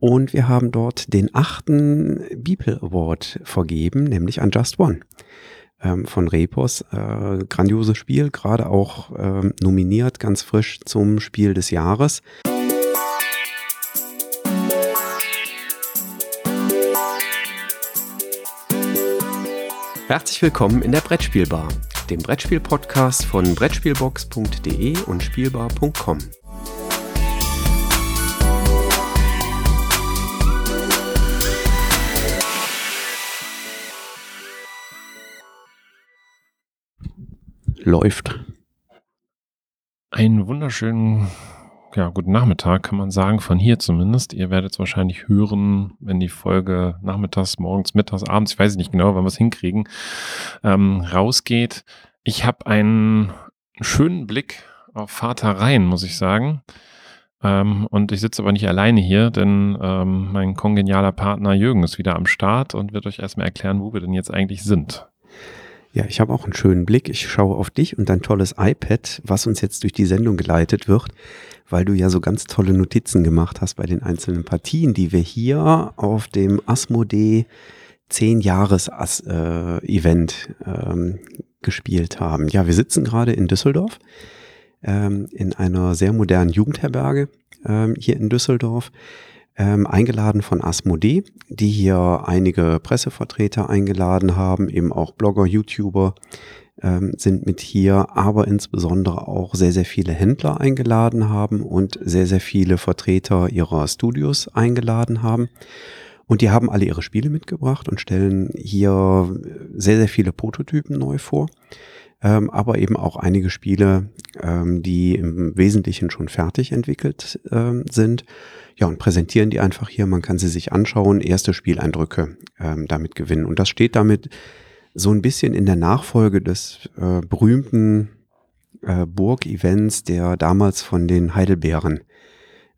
Und wir haben dort den achten Beeple Award vergeben, nämlich an Just One ähm, von Repos. Äh, grandioses Spiel, gerade auch ähm, nominiert, ganz frisch zum Spiel des Jahres. Herzlich willkommen in der Brettspielbar, dem Brettspiel-Podcast von Brettspielbox.de und Spielbar.com. Läuft. Einen wunderschönen ja, guten Nachmittag, kann man sagen, von hier zumindest. Ihr werdet es wahrscheinlich hören, wenn die Folge nachmittags, morgens, mittags, abends, ich weiß nicht genau, wann wir es hinkriegen, ähm, rausgeht. Ich habe einen schönen Blick auf Vater Rhein, muss ich sagen. Ähm, und ich sitze aber nicht alleine hier, denn ähm, mein kongenialer Partner Jürgen ist wieder am Start und wird euch erstmal erklären, wo wir denn jetzt eigentlich sind. Ja, ich habe auch einen schönen Blick. Ich schaue auf dich und dein tolles iPad, was uns jetzt durch die Sendung geleitet wird weil du ja so ganz tolle Notizen gemacht hast bei den einzelnen Partien, die wir hier auf dem Asmodee 10 Jahres äh, Event ähm, gespielt haben. Ja, wir sitzen gerade in Düsseldorf ähm, in einer sehr modernen Jugendherberge ähm, hier in Düsseldorf. Ähm, eingeladen von Asmodee, die hier einige Pressevertreter eingeladen haben, eben auch Blogger, YouTuber, ähm, sind mit hier, aber insbesondere auch sehr, sehr viele Händler eingeladen haben und sehr, sehr viele Vertreter ihrer Studios eingeladen haben. Und die haben alle ihre Spiele mitgebracht und stellen hier sehr, sehr viele Prototypen neu vor. Ähm, aber eben auch einige Spiele, ähm, die im Wesentlichen schon fertig entwickelt ähm, sind. Ja, und präsentieren die einfach hier. Man kann sie sich anschauen, erste Spieleindrücke ähm, damit gewinnen. Und das steht damit so ein bisschen in der Nachfolge des äh, berühmten äh, Burg-Events, der damals von den Heidelbeeren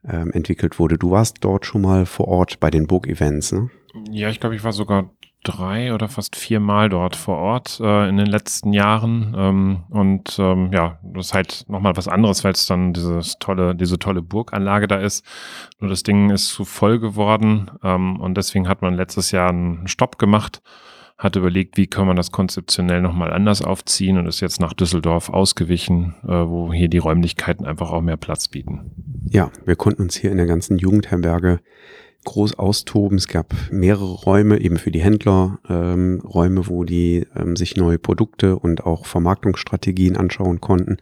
ähm, entwickelt wurde. Du warst dort schon mal vor Ort bei den Burg-Events, ne? Ja, ich glaube, ich war sogar drei oder fast viermal dort vor Ort äh, in den letzten Jahren. Ähm, und ähm, ja, das ist halt nochmal was anderes, weil es dann dieses tolle, diese tolle Burganlage da ist. Nur das Ding ist zu voll geworden ähm, und deswegen hat man letztes Jahr einen Stopp gemacht hat überlegt, wie kann man das konzeptionell nochmal anders aufziehen und ist jetzt nach Düsseldorf ausgewichen, äh, wo hier die Räumlichkeiten einfach auch mehr Platz bieten. Ja, wir konnten uns hier in der ganzen Jugendherberge groß austoben. Es gab mehrere Räume, eben für die Händler, ähm, Räume, wo die ähm, sich neue Produkte und auch Vermarktungsstrategien anschauen konnten.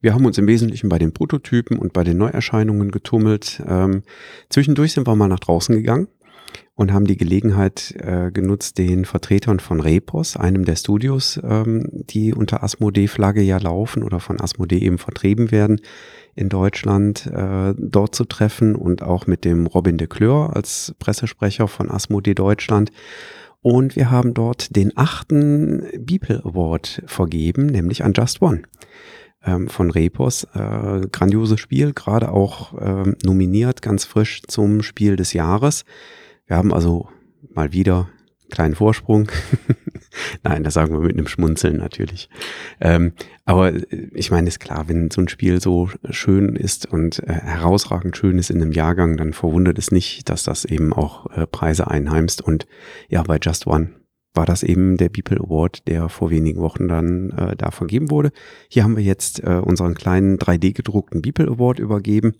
Wir haben uns im Wesentlichen bei den Prototypen und bei den Neuerscheinungen getummelt. Ähm, zwischendurch sind wir mal nach draußen gegangen und haben die Gelegenheit äh, genutzt, den Vertretern von Repos, einem der Studios, ähm, die unter Asmodee-Flagge ja laufen oder von Asmodee eben vertrieben werden, in Deutschland äh, dort zu treffen und auch mit dem Robin de Kleur als Pressesprecher von Asmodee Deutschland. Und wir haben dort den achten Beeple Award vergeben, nämlich an Just One ähm, von Repos. Äh, grandioses Spiel, gerade auch äh, nominiert, ganz frisch zum Spiel des Jahres. Wir haben also mal wieder kleinen Vorsprung. Nein, das sagen wir mit einem Schmunzeln natürlich. Ähm, aber äh, ich meine, ist klar, wenn so ein Spiel so schön ist und äh, herausragend schön ist in einem Jahrgang, dann verwundert es nicht, dass das eben auch äh, Preise einheimst. Und ja, bei Just One war das eben der Beeple Award, der vor wenigen Wochen dann äh, da vergeben wurde. Hier haben wir jetzt äh, unseren kleinen 3D gedruckten Beeple Award übergeben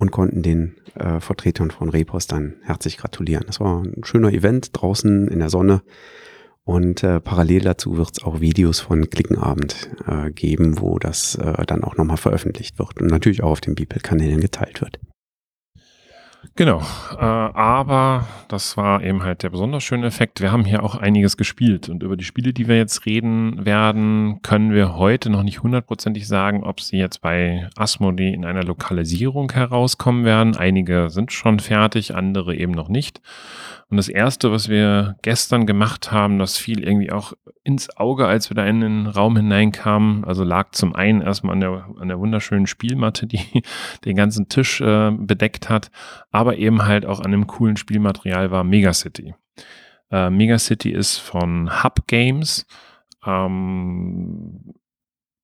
und konnten den äh, Vertretern von Repos dann herzlich gratulieren. Das war ein schöner Event draußen in der Sonne. Und äh, parallel dazu wird es auch Videos von Klickenabend äh, geben, wo das äh, dann auch nochmal veröffentlicht wird und natürlich auch auf den Beeple-Kanälen geteilt wird. Genau, äh, aber das war eben halt der besonders schöne Effekt. Wir haben hier auch einiges gespielt und über die Spiele, die wir jetzt reden werden, können wir heute noch nicht hundertprozentig sagen, ob sie jetzt bei Asmodee in einer Lokalisierung herauskommen werden. Einige sind schon fertig, andere eben noch nicht. Und das erste, was wir gestern gemacht haben, das fiel irgendwie auch ins Auge, als wir da in den Raum hineinkamen. Also lag zum einen erstmal an der, an der wunderschönen Spielmatte, die den ganzen Tisch äh, bedeckt hat, aber eben halt auch an dem coolen Spielmaterial war Megacity. Äh, Megacity ist von Hub Games. Ähm,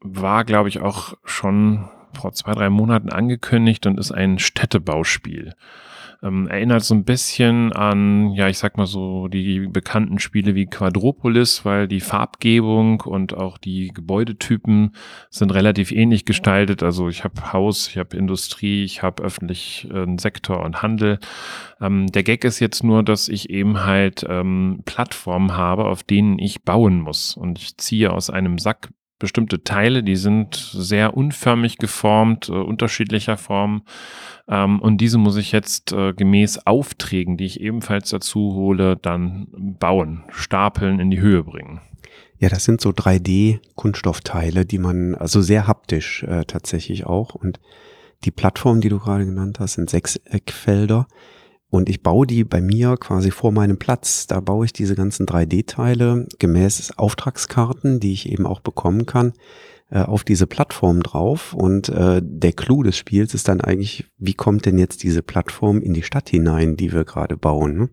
war, glaube ich, auch schon vor zwei, drei Monaten angekündigt und ist ein Städtebauspiel. Ähm, erinnert so ein bisschen an, ja, ich sag mal so, die bekannten Spiele wie Quadropolis, weil die Farbgebung und auch die Gebäudetypen sind relativ ähnlich gestaltet. Also ich habe Haus, ich habe Industrie, ich habe öffentlichen Sektor und Handel. Ähm, der Gag ist jetzt nur, dass ich eben halt ähm, Plattformen habe, auf denen ich bauen muss. Und ich ziehe aus einem Sack bestimmte Teile, die sind sehr unförmig geformt, äh, unterschiedlicher Form. Ähm, und diese muss ich jetzt äh, gemäß Aufträgen, die ich ebenfalls dazu hole, dann bauen, stapeln, in die Höhe bringen. Ja, das sind so 3D-Kunststoffteile, die man, also sehr haptisch äh, tatsächlich auch. Und die Plattform, die du gerade genannt hast, sind Sechseckfelder. Und ich baue die bei mir quasi vor meinem Platz. Da baue ich diese ganzen 3D-Teile gemäß Auftragskarten, die ich eben auch bekommen kann, äh, auf diese Plattform drauf. Und äh, der Clou des Spiels ist dann eigentlich, wie kommt denn jetzt diese Plattform in die Stadt hinein, die wir gerade bauen? Ne?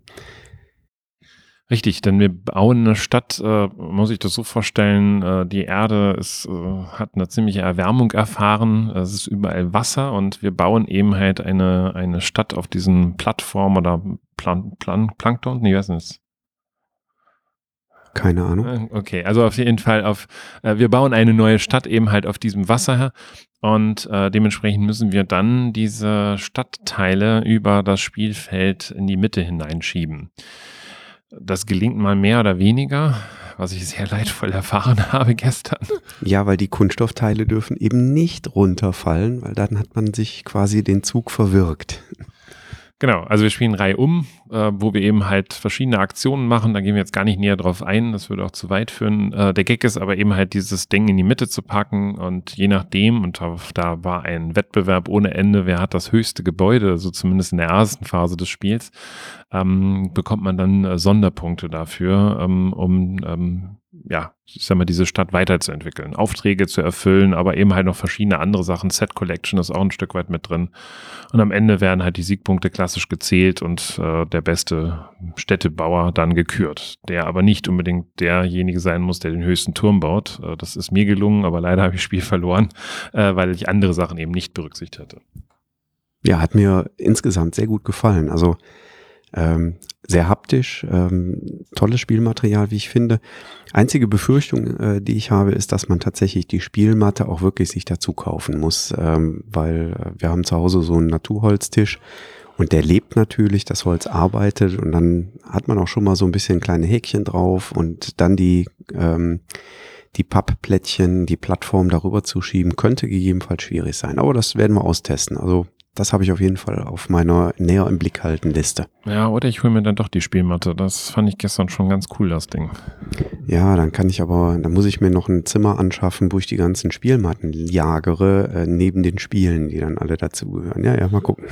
Richtig, denn wir bauen eine Stadt, äh, muss ich das so vorstellen, äh, die Erde ist, äh, hat eine ziemliche Erwärmung erfahren, es ist überall Wasser und wir bauen eben halt eine, eine Stadt auf diesen Plattformen oder Plan, Plan, Plankton, nee, was ist das? Keine Ahnung. Äh, okay, also auf jeden Fall auf, äh, wir bauen eine neue Stadt eben halt auf diesem Wasser und äh, dementsprechend müssen wir dann diese Stadtteile über das Spielfeld in die Mitte hineinschieben. Das gelingt mal mehr oder weniger, was ich sehr leidvoll erfahren habe gestern. Ja, weil die Kunststoffteile dürfen eben nicht runterfallen, weil dann hat man sich quasi den Zug verwirkt. Genau, also wir spielen Reihe um, äh, wo wir eben halt verschiedene Aktionen machen. Da gehen wir jetzt gar nicht näher drauf ein, das würde auch zu weit führen. Äh, der Gag ist aber eben halt dieses Ding in die Mitte zu packen und je nachdem, und da, war ein Wettbewerb ohne Ende, wer hat das höchste Gebäude, also zumindest in der ersten Phase des Spiels, ähm, bekommt man dann äh, Sonderpunkte dafür, ähm, um ähm, ja, ich sag mal, diese Stadt weiterzuentwickeln, Aufträge zu erfüllen, aber eben halt noch verschiedene andere Sachen. Set Collection ist auch ein Stück weit mit drin. Und am Ende werden halt die Siegpunkte klassisch gezählt und äh, der beste Städtebauer dann gekürt, der aber nicht unbedingt derjenige sein muss, der den höchsten Turm baut. Äh, das ist mir gelungen, aber leider habe ich Spiel verloren, äh, weil ich andere Sachen eben nicht berücksichtigt hatte. Ja, hat mir insgesamt sehr gut gefallen. Also ähm, sehr haptisch, ähm, tolles Spielmaterial, wie ich finde. Einzige Befürchtung, äh, die ich habe, ist, dass man tatsächlich die Spielmatte auch wirklich sich dazu kaufen muss, ähm, weil äh, wir haben zu Hause so einen Naturholztisch und der lebt natürlich, das Holz arbeitet und dann hat man auch schon mal so ein bisschen kleine Häkchen drauf und dann die ähm, die Pappplättchen, die Plattform darüber zu schieben, könnte gegebenenfalls schwierig sein. Aber das werden wir austesten. Also das habe ich auf jeden Fall auf meiner näher im Blick halten Liste. Ja, oder ich hole mir dann doch die Spielmatte. Das fand ich gestern schon ganz cool, das Ding. Ja, dann kann ich aber, dann muss ich mir noch ein Zimmer anschaffen, wo ich die ganzen Spielmatten jagere, äh, neben den Spielen, die dann alle dazugehören. Ja, ja, mal gucken.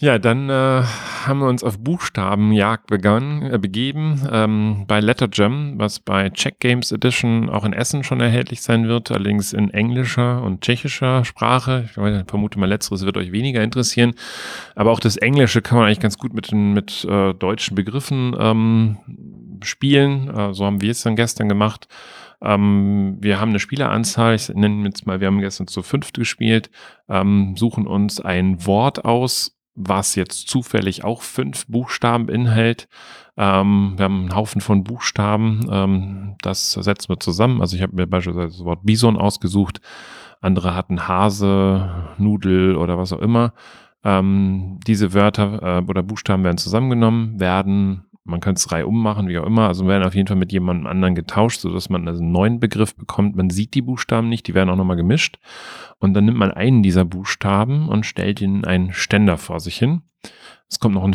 Ja, dann äh, haben wir uns auf Buchstabenjagd begann, äh, begeben ähm, bei Lettergem, was bei Czech Games Edition auch in Essen schon erhältlich sein wird, allerdings in englischer und tschechischer Sprache. Ich vermute mal, letzteres wird euch weniger interessieren. Aber auch das Englische kann man eigentlich ganz gut mit, mit äh, deutschen Begriffen ähm, spielen. Äh, so haben wir es dann gestern gemacht. Ähm, wir haben eine Spieleranzahl, ich nenne jetzt mal, wir haben gestern zu fünft gespielt, ähm, suchen uns ein Wort aus was jetzt zufällig auch fünf Buchstaben enthält. Ähm, wir haben einen Haufen von Buchstaben, ähm, das setzen wir zusammen. Also ich habe mir beispielsweise das Wort Bison ausgesucht, andere hatten Hase, Nudel oder was auch immer. Ähm, diese Wörter äh, oder Buchstaben werden zusammengenommen, werden man könnte es reihum machen, wie auch immer. Also werden auf jeden Fall mit jemandem anderen getauscht, sodass man also einen neuen Begriff bekommt. Man sieht die Buchstaben nicht, die werden auch nochmal gemischt. Und dann nimmt man einen dieser Buchstaben und stellt ihn einen Ständer vor sich hin. Es kommt noch ein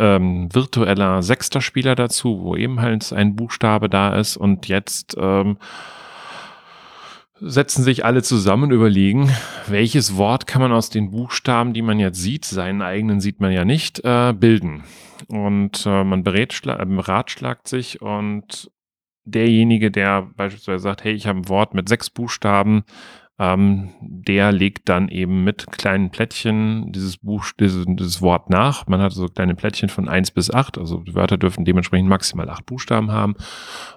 ähm, virtueller sechster Spieler dazu, wo eben halt ein Buchstabe da ist. Und jetzt ähm, setzen sich alle zusammen und überlegen, welches Wort kann man aus den Buchstaben, die man jetzt sieht, seinen eigenen sieht man ja nicht, äh, bilden. Und äh, man beratschlagt sich und derjenige, der beispielsweise sagt, hey, ich habe ein Wort mit sechs Buchstaben, ähm, der legt dann eben mit kleinen Plättchen dieses Buch, dieses, dieses, Wort nach. Man hat so kleine Plättchen von eins bis acht, also die Wörter dürfen dementsprechend maximal acht Buchstaben haben.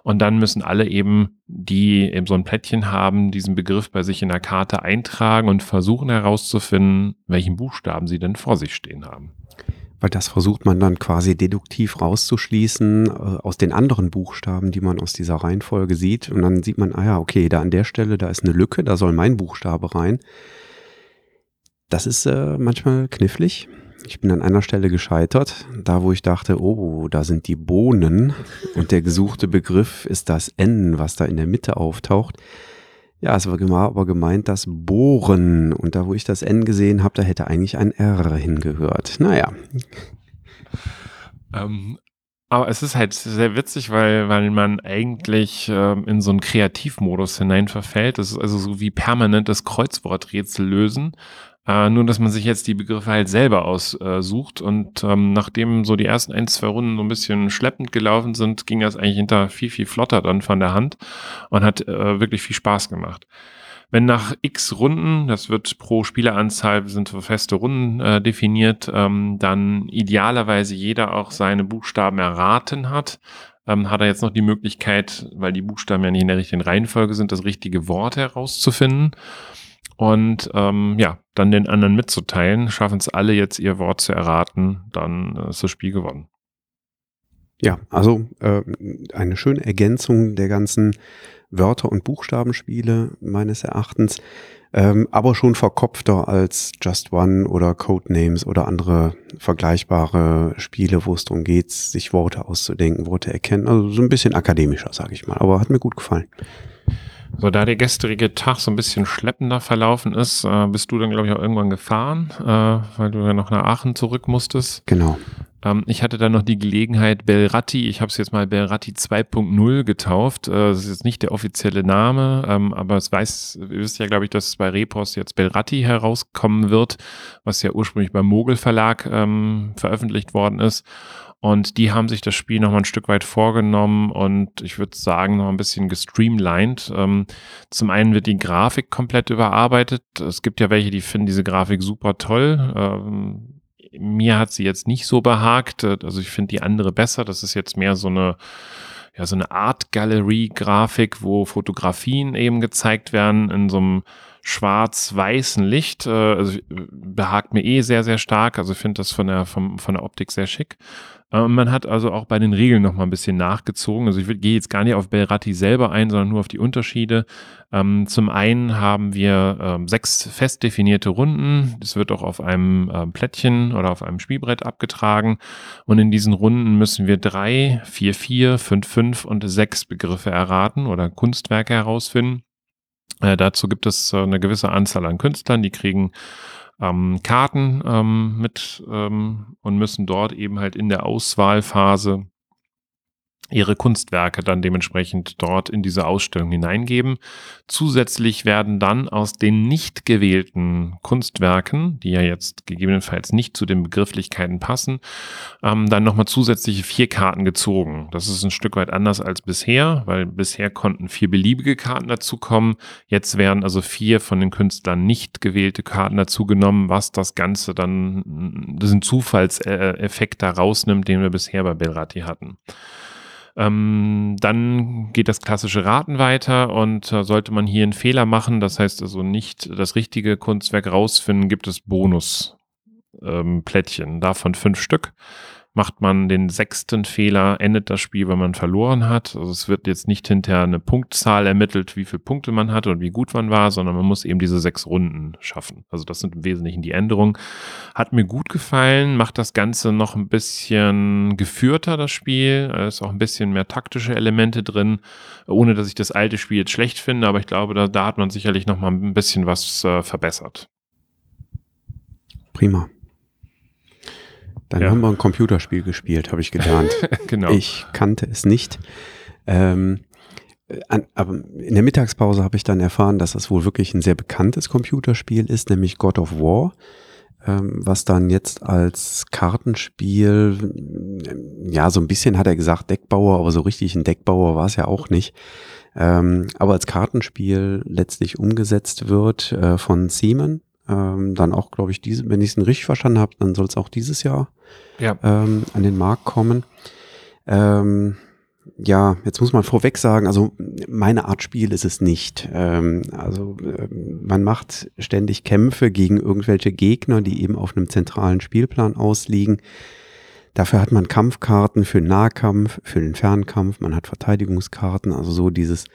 Und dann müssen alle eben, die eben so ein Plättchen haben, diesen Begriff bei sich in der Karte eintragen und versuchen herauszufinden, welchen Buchstaben sie denn vor sich stehen haben. Weil das versucht man dann quasi deduktiv rauszuschließen äh, aus den anderen Buchstaben, die man aus dieser Reihenfolge sieht. Und dann sieht man, ah ja, okay, da an der Stelle, da ist eine Lücke, da soll mein Buchstabe rein. Das ist äh, manchmal knifflig. Ich bin an einer Stelle gescheitert, da wo ich dachte, oh, da sind die Bohnen und der gesuchte Begriff ist das N, was da in der Mitte auftaucht. Ja, es war aber gemeint das Bohren und da wo ich das N gesehen habe, da hätte eigentlich ein R hingehört. Naja. Ähm, aber es ist halt sehr witzig, weil, weil man eigentlich ähm, in so einen Kreativmodus hinein verfällt. Das ist also so wie permanentes Kreuzworträtsel lösen. Äh, nur, dass man sich jetzt die Begriffe halt selber aussucht. Äh, und ähm, nachdem so die ersten ein, zwei Runden so ein bisschen schleppend gelaufen sind, ging das eigentlich hinter viel, viel flotter dann von der Hand und hat äh, wirklich viel Spaß gemacht. Wenn nach x Runden, das wird pro Spieleranzahl, sind so feste Runden äh, definiert, ähm, dann idealerweise jeder auch seine Buchstaben erraten hat, ähm, hat er jetzt noch die Möglichkeit, weil die Buchstaben ja nicht in der richtigen Reihenfolge sind, das richtige Wort herauszufinden und ähm, ja, dann den anderen mitzuteilen. Schaffen es alle jetzt ihr Wort zu erraten, dann äh, ist das Spiel gewonnen. Ja, also äh, eine schöne Ergänzung der ganzen Wörter- und Buchstabenspiele meines Erachtens, ähm, aber schon verkopfter als Just One oder Codenames oder andere vergleichbare Spiele, wo es darum geht, sich Worte auszudenken, Worte erkennen. Also so ein bisschen akademischer, sage ich mal, aber hat mir gut gefallen. So, da der gestrige Tag so ein bisschen schleppender verlaufen ist, äh, bist du dann, glaube ich, auch irgendwann gefahren, äh, weil du ja noch nach Aachen zurück musstest. Genau. Ähm, ich hatte dann noch die Gelegenheit, Belratti, ich habe es jetzt mal Belratti 2.0 getauft. Äh, das ist jetzt nicht der offizielle Name, ähm, aber es weiß, ihr wisst ja, glaube ich, dass bei Repos jetzt Belratti herauskommen wird, was ja ursprünglich beim Mogel Verlag ähm, veröffentlicht worden ist. Und die haben sich das Spiel noch mal ein Stück weit vorgenommen und ich würde sagen, noch ein bisschen gestreamlined. Ähm, zum einen wird die Grafik komplett überarbeitet. Es gibt ja welche, die finden diese Grafik super toll. Ähm, mir hat sie jetzt nicht so behagt. Also ich finde die andere besser. Das ist jetzt mehr so eine, ja, so eine Art Gallery-Grafik, wo Fotografien eben gezeigt werden in so einem schwarz-weißen Licht. Äh, also behagt mir eh sehr, sehr stark. Also finde das von der, vom, von der Optik sehr schick. Äh, man hat also auch bei den Regeln noch mal ein bisschen nachgezogen. Also ich gehe jetzt gar nicht auf Belratti selber ein, sondern nur auf die Unterschiede. Ähm, zum einen haben wir ähm, sechs fest definierte Runden. Das wird auch auf einem ähm, Plättchen oder auf einem Spielbrett abgetragen. Und in diesen Runden müssen wir drei, vier, vier, fünf, fünf und sechs Begriffe erraten oder Kunstwerke herausfinden. Äh, dazu gibt es äh, eine gewisse Anzahl an Künstlern, die kriegen ähm, Karten ähm, mit ähm, und müssen dort eben halt in der Auswahlphase ihre Kunstwerke dann dementsprechend dort in diese Ausstellung hineingeben. Zusätzlich werden dann aus den nicht gewählten Kunstwerken, die ja jetzt gegebenenfalls nicht zu den Begrifflichkeiten passen, ähm, dann nochmal zusätzliche vier Karten gezogen. Das ist ein Stück weit anders als bisher, weil bisher konnten vier beliebige Karten dazukommen. Jetzt werden also vier von den Künstlern nicht gewählte Karten dazugenommen, was das Ganze dann, ein Zufallseffekt da rausnimmt, den wir bisher bei Belrati hatten. Ähm, dann geht das klassische Raten weiter und äh, sollte man hier einen Fehler machen, das heißt also nicht das richtige Kunstwerk rausfinden, gibt es Bonus-Plättchen, ähm, davon fünf Stück. Macht man den sechsten Fehler, endet das Spiel, wenn man verloren hat. Also es wird jetzt nicht hinterher eine Punktzahl ermittelt, wie viele Punkte man hatte und wie gut man war, sondern man muss eben diese sechs Runden schaffen. Also das sind im Wesentlichen die Änderungen. Hat mir gut gefallen, macht das Ganze noch ein bisschen geführter, das Spiel. Da ist auch ein bisschen mehr taktische Elemente drin, ohne dass ich das alte Spiel jetzt schlecht finde, aber ich glaube, da, da hat man sicherlich noch mal ein bisschen was äh, verbessert. Prima. Dann ja. haben wir ein Computerspiel gespielt, habe ich gelernt. genau. Ich kannte es nicht. Ähm, an, aber in der Mittagspause habe ich dann erfahren, dass das wohl wirklich ein sehr bekanntes Computerspiel ist, nämlich God of War, ähm, was dann jetzt als Kartenspiel, ja, so ein bisschen hat er gesagt Deckbauer, aber so richtig ein Deckbauer war es ja auch nicht. Ähm, aber als Kartenspiel letztlich umgesetzt wird äh, von Seaman, ähm, dann auch, glaube ich, diese, wenn ich es richtig verstanden habe, dann soll es auch dieses Jahr ja. ähm, an den Markt kommen. Ähm, ja, jetzt muss man vorweg sagen, also meine Art Spiel ist es nicht. Ähm, also äh, man macht ständig Kämpfe gegen irgendwelche Gegner, die eben auf einem zentralen Spielplan ausliegen. Dafür hat man Kampfkarten für den Nahkampf, für den Fernkampf, man hat Verteidigungskarten, also so dieses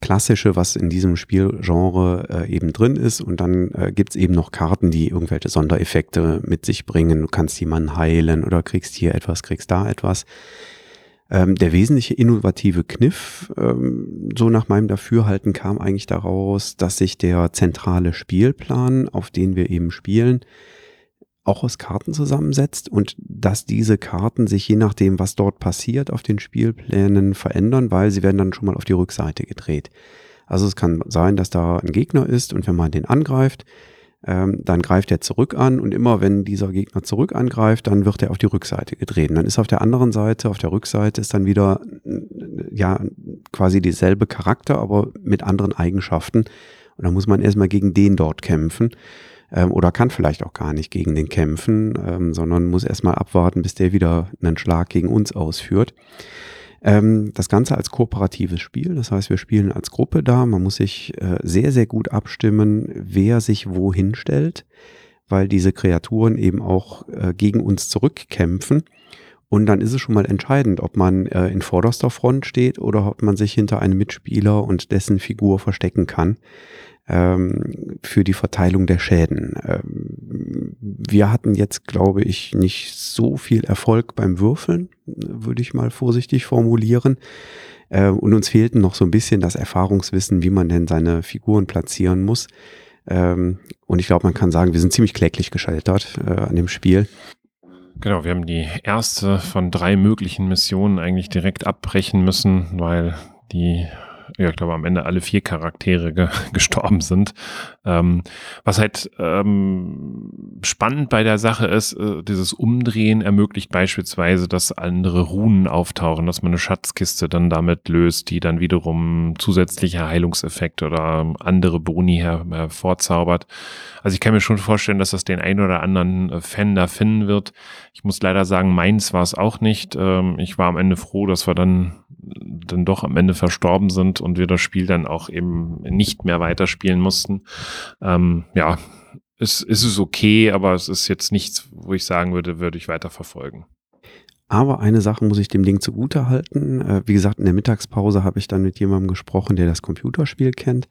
Klassische, was in diesem Spielgenre äh, eben drin ist. Und dann äh, gibt es eben noch Karten, die irgendwelche Sondereffekte mit sich bringen. Du kannst jemanden heilen oder kriegst hier etwas, kriegst da etwas. Ähm, der wesentliche innovative Kniff, ähm, so nach meinem Dafürhalten, kam eigentlich daraus, dass sich der zentrale Spielplan, auf den wir eben spielen, auch aus Karten zusammensetzt und dass diese Karten sich je nachdem, was dort passiert, auf den Spielplänen verändern, weil sie werden dann schon mal auf die Rückseite gedreht. Also es kann sein, dass da ein Gegner ist und wenn man den angreift, ähm, dann greift er zurück an und immer wenn dieser Gegner zurück angreift, dann wird er auf die Rückseite gedreht. Und dann ist auf der anderen Seite, auf der Rückseite ist dann wieder ja quasi dieselbe Charakter, aber mit anderen Eigenschaften. Und dann muss man erstmal gegen den dort kämpfen ähm, oder kann vielleicht auch gar nicht gegen den kämpfen, ähm, sondern muss erstmal abwarten, bis der wieder einen Schlag gegen uns ausführt. Ähm, das Ganze als kooperatives Spiel, das heißt, wir spielen als Gruppe da. Man muss sich äh, sehr, sehr gut abstimmen, wer sich wohin stellt, weil diese Kreaturen eben auch äh, gegen uns zurückkämpfen. Und dann ist es schon mal entscheidend, ob man äh, in vorderster Front steht oder ob man sich hinter einem Mitspieler und dessen Figur verstecken kann ähm, für die Verteilung der Schäden. Ähm, wir hatten jetzt, glaube ich, nicht so viel Erfolg beim Würfeln, würde ich mal vorsichtig formulieren. Äh, und uns fehlten noch so ein bisschen das Erfahrungswissen, wie man denn seine Figuren platzieren muss. Ähm, und ich glaube, man kann sagen, wir sind ziemlich kläglich gescheitert äh, an dem Spiel. Genau, wir haben die erste von drei möglichen Missionen eigentlich direkt abbrechen müssen, weil die ja, ich glaube, am Ende alle vier Charaktere ge gestorben sind. Ähm, was halt ähm, spannend bei der Sache ist, äh, dieses Umdrehen ermöglicht beispielsweise, dass andere Runen auftauchen, dass man eine Schatzkiste dann damit löst, die dann wiederum zusätzliche Heilungseffekte oder andere Boni her hervorzaubert. Also ich kann mir schon vorstellen, dass das den ein oder anderen äh, Fan da finden wird. Ich muss leider sagen, meins war es auch nicht. Ähm, ich war am Ende froh, dass wir dann dann doch am Ende verstorben sind und wir das Spiel dann auch eben nicht mehr weiterspielen mussten. Ähm, ja, es, es ist okay, aber es ist jetzt nichts, wo ich sagen würde, würde ich weiter verfolgen. Aber eine Sache muss ich dem Ding zugute halten. Äh, wie gesagt, in der Mittagspause habe ich dann mit jemandem gesprochen, der das Computerspiel kennt.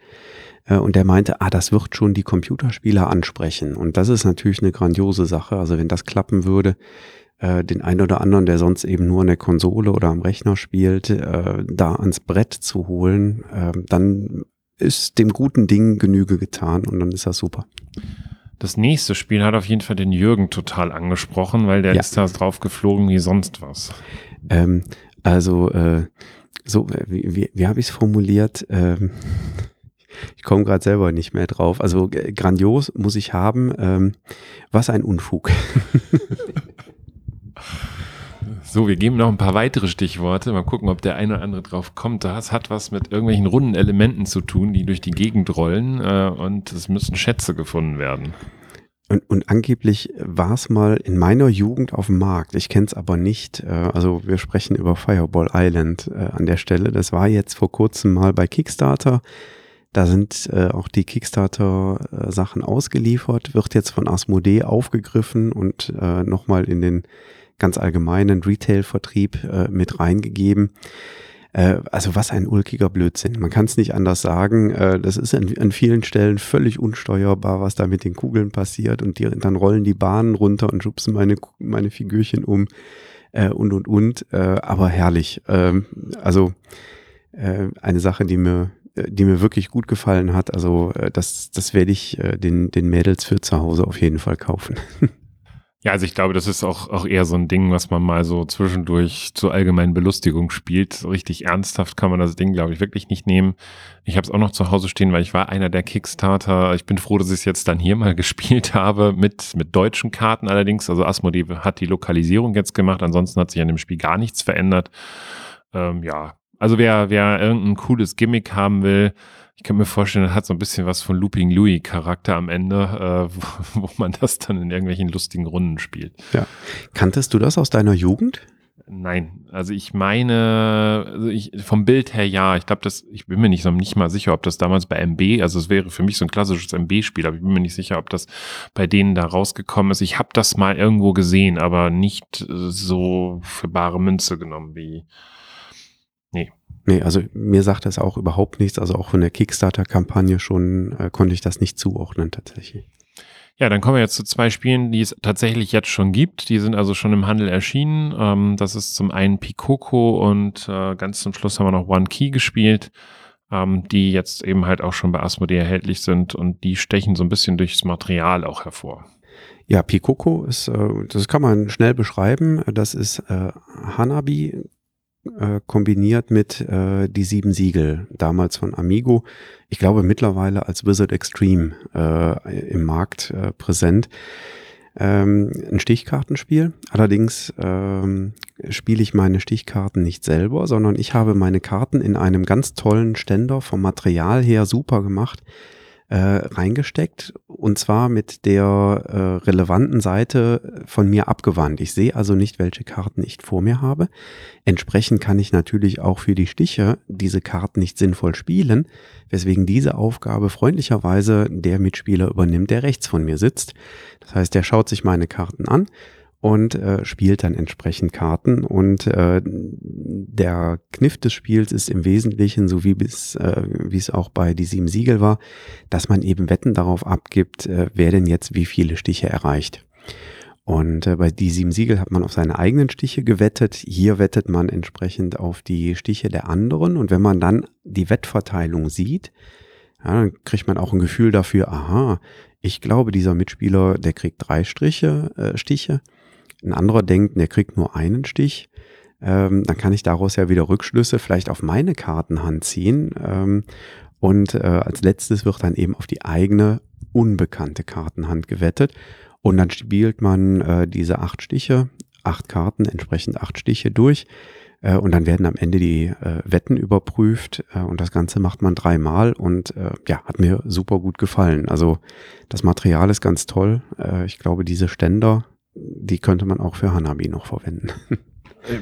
Äh, und der meinte, ah, das wird schon die Computerspieler ansprechen. Und das ist natürlich eine grandiose Sache. Also wenn das klappen würde, äh, den einen oder anderen, der sonst eben nur an der Konsole oder am Rechner spielt, äh, da ans Brett zu holen, äh, dann ist dem guten Ding Genüge getan und dann ist das super. Das nächste Spiel hat auf jeden Fall den Jürgen total angesprochen, weil der ja. ist da drauf geflogen wie sonst was. Ähm, also, äh, so, wie, wie, wie habe ich es formuliert? Ähm, ich komme gerade selber nicht mehr drauf. Also grandios muss ich haben. Ähm, was ein Unfug. So, wir geben noch ein paar weitere Stichworte. Mal gucken, ob der eine oder andere drauf kommt. Das hat was mit irgendwelchen runden Elementen zu tun, die durch die Gegend rollen äh, und es müssen Schätze gefunden werden. Und, und angeblich war es mal in meiner Jugend auf dem Markt. Ich kenne es aber nicht. Äh, also wir sprechen über Fireball Island äh, an der Stelle. Das war jetzt vor kurzem mal bei Kickstarter. Da sind äh, auch die Kickstarter-Sachen ausgeliefert, wird jetzt von Asmodee aufgegriffen und äh, nochmal in den ganz allgemeinen Retail-Vertrieb äh, mit reingegeben. Äh, also was ein ulkiger Blödsinn. Man kann es nicht anders sagen. Äh, das ist an, an, vielen Stellen völlig unsteuerbar, was da mit den Kugeln passiert. Und die, dann rollen die Bahnen runter und schubsen meine, meine Figürchen um äh, und, und, und. Äh, aber herrlich. Ähm, also äh, eine Sache, die mir die mir wirklich gut gefallen hat. Also das, das werde ich den, den Mädels für zu Hause auf jeden Fall kaufen. Ja, also ich glaube, das ist auch, auch eher so ein Ding, was man mal so zwischendurch zur allgemeinen Belustigung spielt. So richtig ernsthaft kann man das Ding, glaube ich, wirklich nicht nehmen. Ich habe es auch noch zu Hause stehen, weil ich war einer der Kickstarter. Ich bin froh, dass ich es jetzt dann hier mal gespielt habe, mit, mit deutschen Karten allerdings. Also Asmodee hat die Lokalisierung jetzt gemacht, ansonsten hat sich an dem Spiel gar nichts verändert. Ähm, ja, also wer, wer irgendein cooles Gimmick haben will, ich kann mir vorstellen, das hat so ein bisschen was von Looping Louis Charakter am Ende, äh, wo, wo, man das dann in irgendwelchen lustigen Runden spielt. Ja. Kanntest du das aus deiner Jugend? Nein, Also ich meine, also ich, vom Bild her ja. Ich glaube, das, ich bin mir nicht, nicht mal sicher, ob das damals bei MB, also es wäre für mich so ein klassisches MB-Spiel, aber ich bin mir nicht sicher, ob das bei denen da rausgekommen ist. Ich habe das mal irgendwo gesehen, aber nicht so für bare Münze genommen wie. Nee. Also mir sagt das auch überhaupt nichts. Also auch von der Kickstarter-Kampagne schon äh, konnte ich das nicht zuordnen tatsächlich. Ja, dann kommen wir jetzt zu zwei Spielen, die es tatsächlich jetzt schon gibt. Die sind also schon im Handel erschienen. Ähm, das ist zum einen Pikoko und äh, ganz zum Schluss haben wir noch One Key gespielt, ähm, die jetzt eben halt auch schon bei Asmodee erhältlich sind und die stechen so ein bisschen durchs Material auch hervor. Ja, Pikoko ist, äh, das kann man schnell beschreiben. Das ist äh, Hanabi äh, kombiniert mit äh, die sieben Siegel, damals von Amigo. Ich glaube mittlerweile als Wizard Extreme äh, im Markt äh, präsent. Ähm, ein Stichkartenspiel. Allerdings ähm, spiele ich meine Stichkarten nicht selber, sondern ich habe meine Karten in einem ganz tollen Ständer vom Material her super gemacht äh, reingesteckt und zwar mit der äh, relevanten Seite von mir abgewandt. Ich sehe also nicht, welche Karten ich vor mir habe. Entsprechend kann ich natürlich auch für die Stiche diese Karten nicht sinnvoll spielen, weswegen diese Aufgabe freundlicherweise der Mitspieler übernimmt, der rechts von mir sitzt. Das heißt, der schaut sich meine Karten an und äh, spielt dann entsprechend Karten. Und äh, der Kniff des Spiels ist im Wesentlichen, so wie bis, äh, wie es auch bei die sieben Siegel war, dass man eben Wetten darauf abgibt, äh, wer denn jetzt wie viele Stiche erreicht. Und äh, bei die sieben Siegel hat man auf seine eigenen Stiche gewettet. Hier wettet man entsprechend auf die Stiche der anderen. Und wenn man dann die Wettverteilung sieht, ja, dann kriegt man auch ein Gefühl dafür, aha, ich glaube, dieser Mitspieler, der kriegt drei Striche, äh, Stiche ein anderer denkt, der kriegt nur einen Stich, ähm, dann kann ich daraus ja wieder Rückschlüsse vielleicht auf meine Kartenhand ziehen. Ähm, und äh, als letztes wird dann eben auf die eigene unbekannte Kartenhand gewettet. Und dann spielt man äh, diese acht Stiche, acht Karten, entsprechend acht Stiche durch. Äh, und dann werden am Ende die äh, Wetten überprüft. Äh, und das Ganze macht man dreimal. Und äh, ja, hat mir super gut gefallen. Also das Material ist ganz toll. Ich glaube, diese Ständer, die könnte man auch für Hanabi noch verwenden.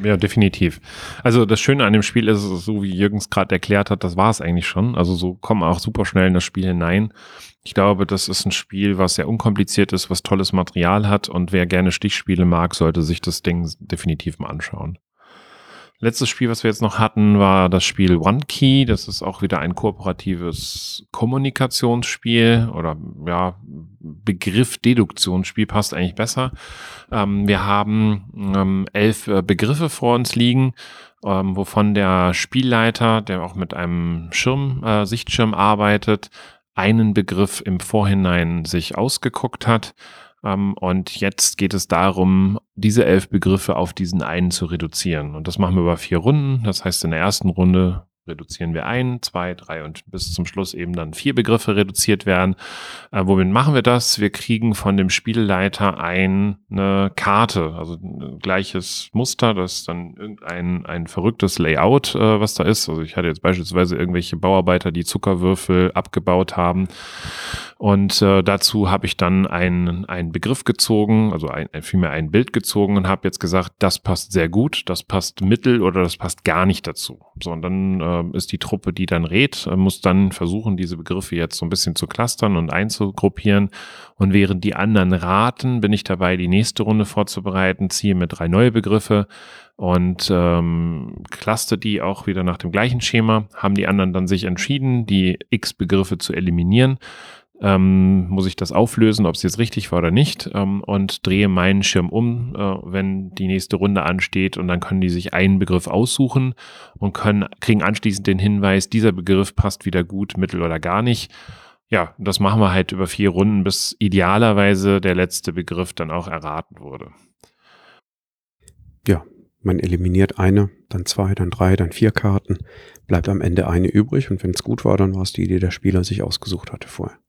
Ja, definitiv. Also das Schöne an dem Spiel ist, so wie Jürgens gerade erklärt hat, das war es eigentlich schon. Also so kommen auch super schnell in das Spiel hinein. Ich glaube, das ist ein Spiel, was sehr unkompliziert ist, was tolles Material hat und wer gerne Stichspiele mag, sollte sich das Ding definitiv mal anschauen. Letztes Spiel, was wir jetzt noch hatten, war das Spiel One Key. Das ist auch wieder ein kooperatives Kommunikationsspiel oder ja, Begriff Deduktionsspiel passt eigentlich besser. Ähm, wir haben ähm, elf äh, Begriffe vor uns liegen, ähm, wovon der Spielleiter, der auch mit einem Schirm, äh, Sichtschirm arbeitet, einen Begriff im Vorhinein sich ausgeguckt hat und jetzt geht es darum, diese elf Begriffe auf diesen einen zu reduzieren. Und das machen wir über vier Runden. Das heißt, in der ersten Runde reduzieren wir ein, zwei, drei und bis zum Schluss eben dann vier Begriffe reduziert werden. Äh, womit machen wir das? Wir kriegen von dem Spielleiter eine Karte, also ein gleiches Muster, das dann irgendein ein verrücktes Layout, äh, was da ist. Also ich hatte jetzt beispielsweise irgendwelche Bauarbeiter, die Zuckerwürfel abgebaut haben. Und äh, dazu habe ich dann einen, einen Begriff gezogen, also ein, vielmehr ein Bild gezogen und habe jetzt gesagt, das passt sehr gut, das passt mittel oder das passt gar nicht dazu. So, und dann äh, ist die Truppe, die dann rät, äh, muss dann versuchen, diese Begriffe jetzt so ein bisschen zu clustern und einzugruppieren. Und während die anderen raten, bin ich dabei, die nächste Runde vorzubereiten, ziehe mit drei neue Begriffe und ähm, cluster die auch wieder nach dem gleichen Schema. Haben die anderen dann sich entschieden, die x Begriffe zu eliminieren ähm, muss ich das auflösen, ob es jetzt richtig war oder nicht ähm, und drehe meinen Schirm um, äh, wenn die nächste Runde ansteht und dann können die sich einen Begriff aussuchen und können, kriegen anschließend den Hinweis, dieser Begriff passt wieder gut, mittel oder gar nicht. Ja, das machen wir halt über vier Runden, bis idealerweise der letzte Begriff dann auch erraten wurde. Ja, man eliminiert eine, dann zwei, dann drei, dann vier Karten, bleibt am Ende eine übrig und wenn es gut war, dann war es die, die der Spieler sich ausgesucht hatte vorher.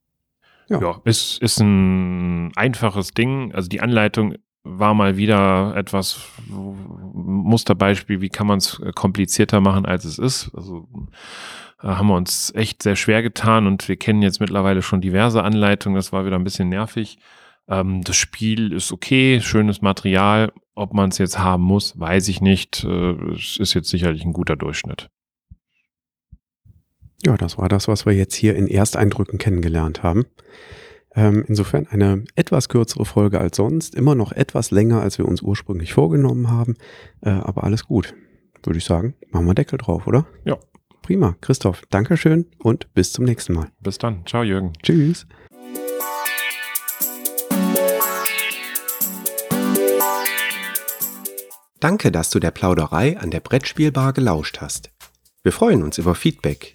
Ja, ja ist, ist ein einfaches Ding. Also die Anleitung war mal wieder etwas Musterbeispiel, wie kann man es komplizierter machen, als es ist. Also da haben wir uns echt sehr schwer getan und wir kennen jetzt mittlerweile schon diverse Anleitungen. Das war wieder ein bisschen nervig. Ähm, das Spiel ist okay, schönes Material. Ob man es jetzt haben muss, weiß ich nicht. Äh, es ist jetzt sicherlich ein guter Durchschnitt. Ja, das war das, was wir jetzt hier in Ersteindrücken kennengelernt haben. Ähm, insofern eine etwas kürzere Folge als sonst, immer noch etwas länger, als wir uns ursprünglich vorgenommen haben, äh, aber alles gut. Würde ich sagen, machen wir Deckel drauf, oder? Ja. Prima. Christoph, Dankeschön und bis zum nächsten Mal. Bis dann. Ciao, Jürgen. Tschüss. Danke, dass du der Plauderei an der Brettspielbar gelauscht hast. Wir freuen uns über Feedback,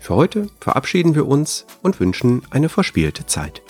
Für heute verabschieden wir uns und wünschen eine verspielte Zeit.